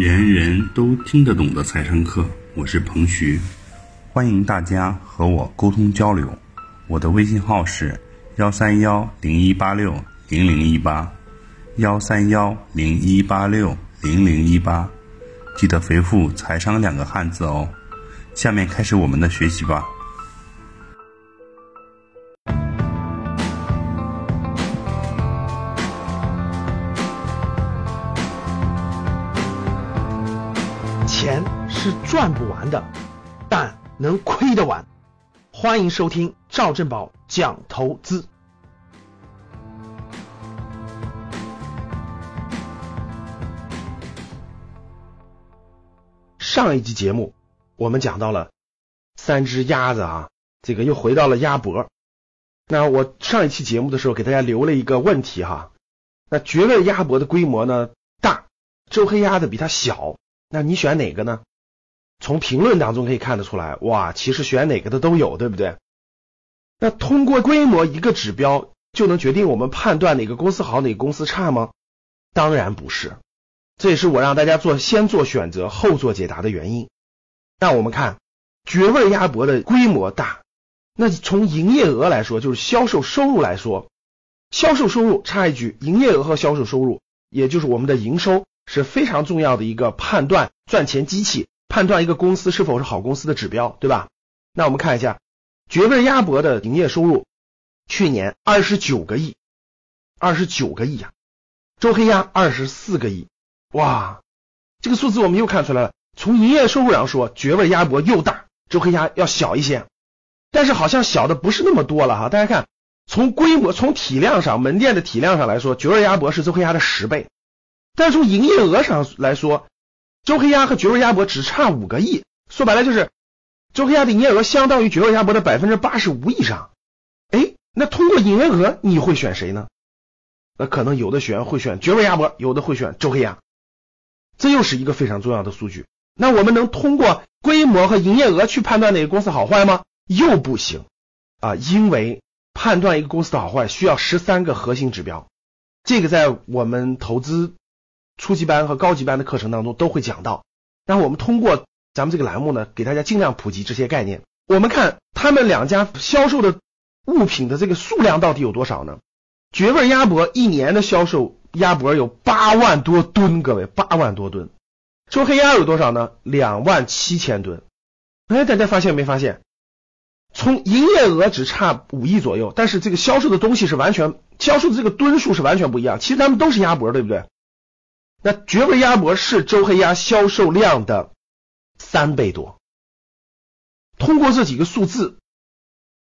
人人都听得懂的财商课，我是彭徐，欢迎大家和我沟通交流。我的微信号是幺三幺零一八六零零一八，幺三幺零一八六零零一八，记得回复“财商”两个汉字哦。下面开始我们的学习吧。是赚不完的，但能亏得完。欢迎收听赵正宝讲投资。上一集节目我们讲到了三只鸭子啊，这个又回到了鸭脖。那我上一期节目的时候给大家留了一个问题哈，那绝味鸭脖的规模呢大，周黑鸭的比它小。那你选哪个呢？从评论当中可以看得出来，哇，其实选哪个的都有，对不对？那通过规模一个指标就能决定我们判断哪个公司好，哪个公司差吗？当然不是，这也是我让大家做先做选择后做解答的原因。那我们看绝味鸭脖的规模大，那从营业额来说，就是销售收入来说，销售收入插一句，营业额和销售收入，也就是我们的营收。是非常重要的一个判断赚钱机器，判断一个公司是否是好公司的指标，对吧？那我们看一下绝味鸭脖的营业收入，去年二十九个亿，二十九个亿呀。周黑鸭二十四个亿，哇，这个数字我们又看出来了。从营业收入上说，绝味鸭脖又大，周黑鸭要小一些，但是好像小的不是那么多了哈。大家看，从规模、从体量上，门店的体量上来说，绝味鸭脖是周黑鸭的十倍。但是从营业额上来说，周黑鸭和绝味鸭脖只差五个亿，说白了就是周黑鸭的营业额相当于绝味鸭脖的百分之八十五以上。哎，那通过营业额你会选谁呢？那可能有的学员会选绝味鸭脖，有的会选周黑鸭。这又是一个非常重要的数据。那我们能通过规模和营业额去判断哪个公司好坏吗？又不行啊，因为判断一个公司的好坏需要十三个核心指标，这个在我们投资。初级班和高级班的课程当中都会讲到，然后我们通过咱们这个栏目呢，给大家尽量普及这些概念。我们看他们两家销售的物品的这个数量到底有多少呢？绝味鸭脖一年的销售鸭脖有八万多吨，各位八万多吨。周黑鸭有多少呢？两万七千吨。哎，大家发现没发现？从营业额只差五亿左右，但是这个销售的东西是完全销售的这个吨数是完全不一样。其实他们都是鸭脖，对不对？那绝味鸭脖是周黑鸭销售量的三倍多。通过这几个数字，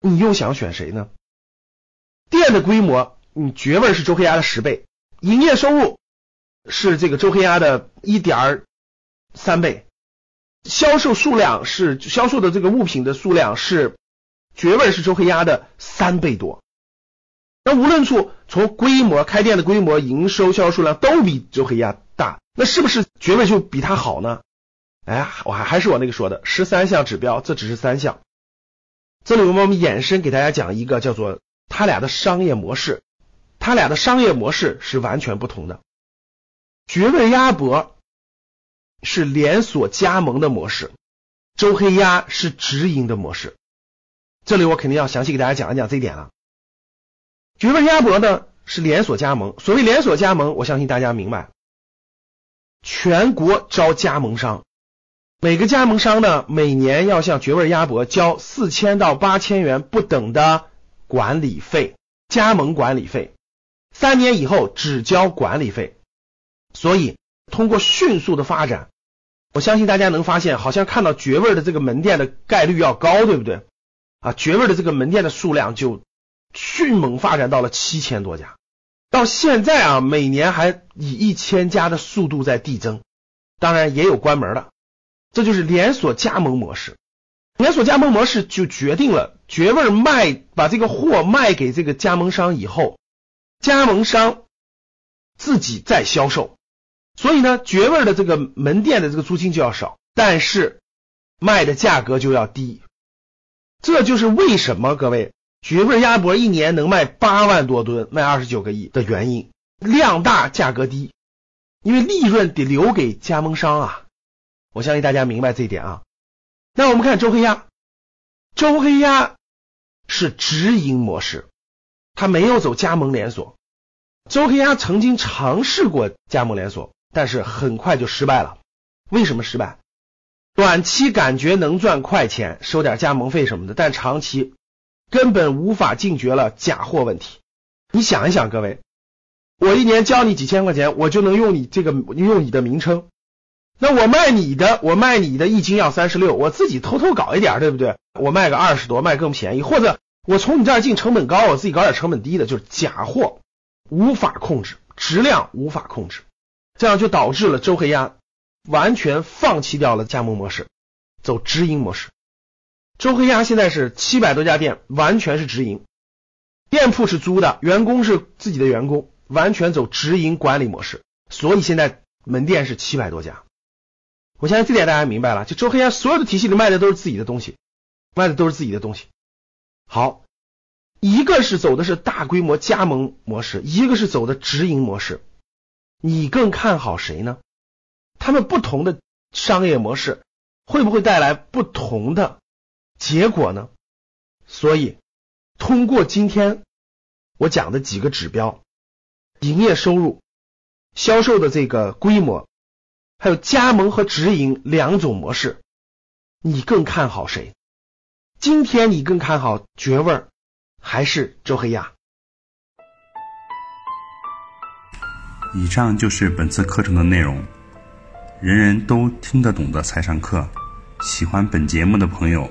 你又想选谁呢？店的规模，你绝味是周黑鸭的十倍，营业收入是这个周黑鸭的一点三倍，销售数量是销售的这个物品的数量是绝味是周黑鸭的三倍多。那无论从从规模、开店的规模、营收、销售数量都比周黑鸭大，那是不是绝味就比它好呢？哎，我还还是我那个说的十三项指标，这只是三项。这里我们衍生给大家讲一个叫做它俩的商业模式，它俩的商业模式是完全不同的。绝味鸭脖是连锁加盟的模式，周黑鸭是直营的模式。这里我肯定要详细给大家讲一讲这一点了。绝味鸭脖呢是连锁加盟，所谓连锁加盟，我相信大家明白，全国招加盟商，每个加盟商呢每年要向绝味鸭脖交四千到八千元不等的管理费，加盟管理费，三年以后只交管理费。所以通过迅速的发展，我相信大家能发现，好像看到绝味的这个门店的概率要高，对不对？啊，绝味的这个门店的数量就。迅猛发展到了七千多家，到现在啊，每年还以一千家的速度在递增，当然也有关门的，这就是连锁加盟模式。连锁加盟模式就决定了绝味卖把这个货卖给这个加盟商以后，加盟商自己再销售，所以呢，绝味的这个门店的这个租金就要少，但是卖的价格就要低，这就是为什么各位。绝味鸭脖一年能卖八万多吨，卖二十九个亿的原因，量大价格低。因为利润得留给加盟商啊。我相信大家明白这一点啊。那我们看周黑鸭，周黑鸭是直营模式，它没有走加盟连锁。周黑鸭曾经尝试过加盟连锁，但是很快就失败了。为什么失败？短期感觉能赚快钱，收点加盟费什么的，但长期根本无法禁绝了假货问题。你想一想，各位，我一年交你几千块钱，我就能用你这个用你的名称，那我卖你的，我卖你的一斤要三十六，我自己偷偷搞一点，对不对？我卖个二十多，卖更便宜，或者我从你这儿进成本高，我自己搞点成本低的，就是假货。无法控制质量，无法控制，这样就导致了周黑鸭完全放弃掉了加盟模式，走直营模式。周黑鸭现在是七百多家店，完全是直营，店铺是租的，员工是自己的员工，完全走直营管理模式。所以现在门店是七百多家。我相信这点大家明白了，就周黑鸭所有的体系里卖的都是自己的东西，卖的都是自己的东西。好。一个是走的是大规模加盟模式，一个是走的直营模式，你更看好谁呢？他们不同的商业模式会不会带来不同的结果呢？所以，通过今天我讲的几个指标，营业收入、销售的这个规模，还有加盟和直营两种模式，你更看好谁？今天你更看好绝味儿？还是周黑鸭。以上就是本次课程的内容，人人都听得懂的财商课。喜欢本节目的朋友，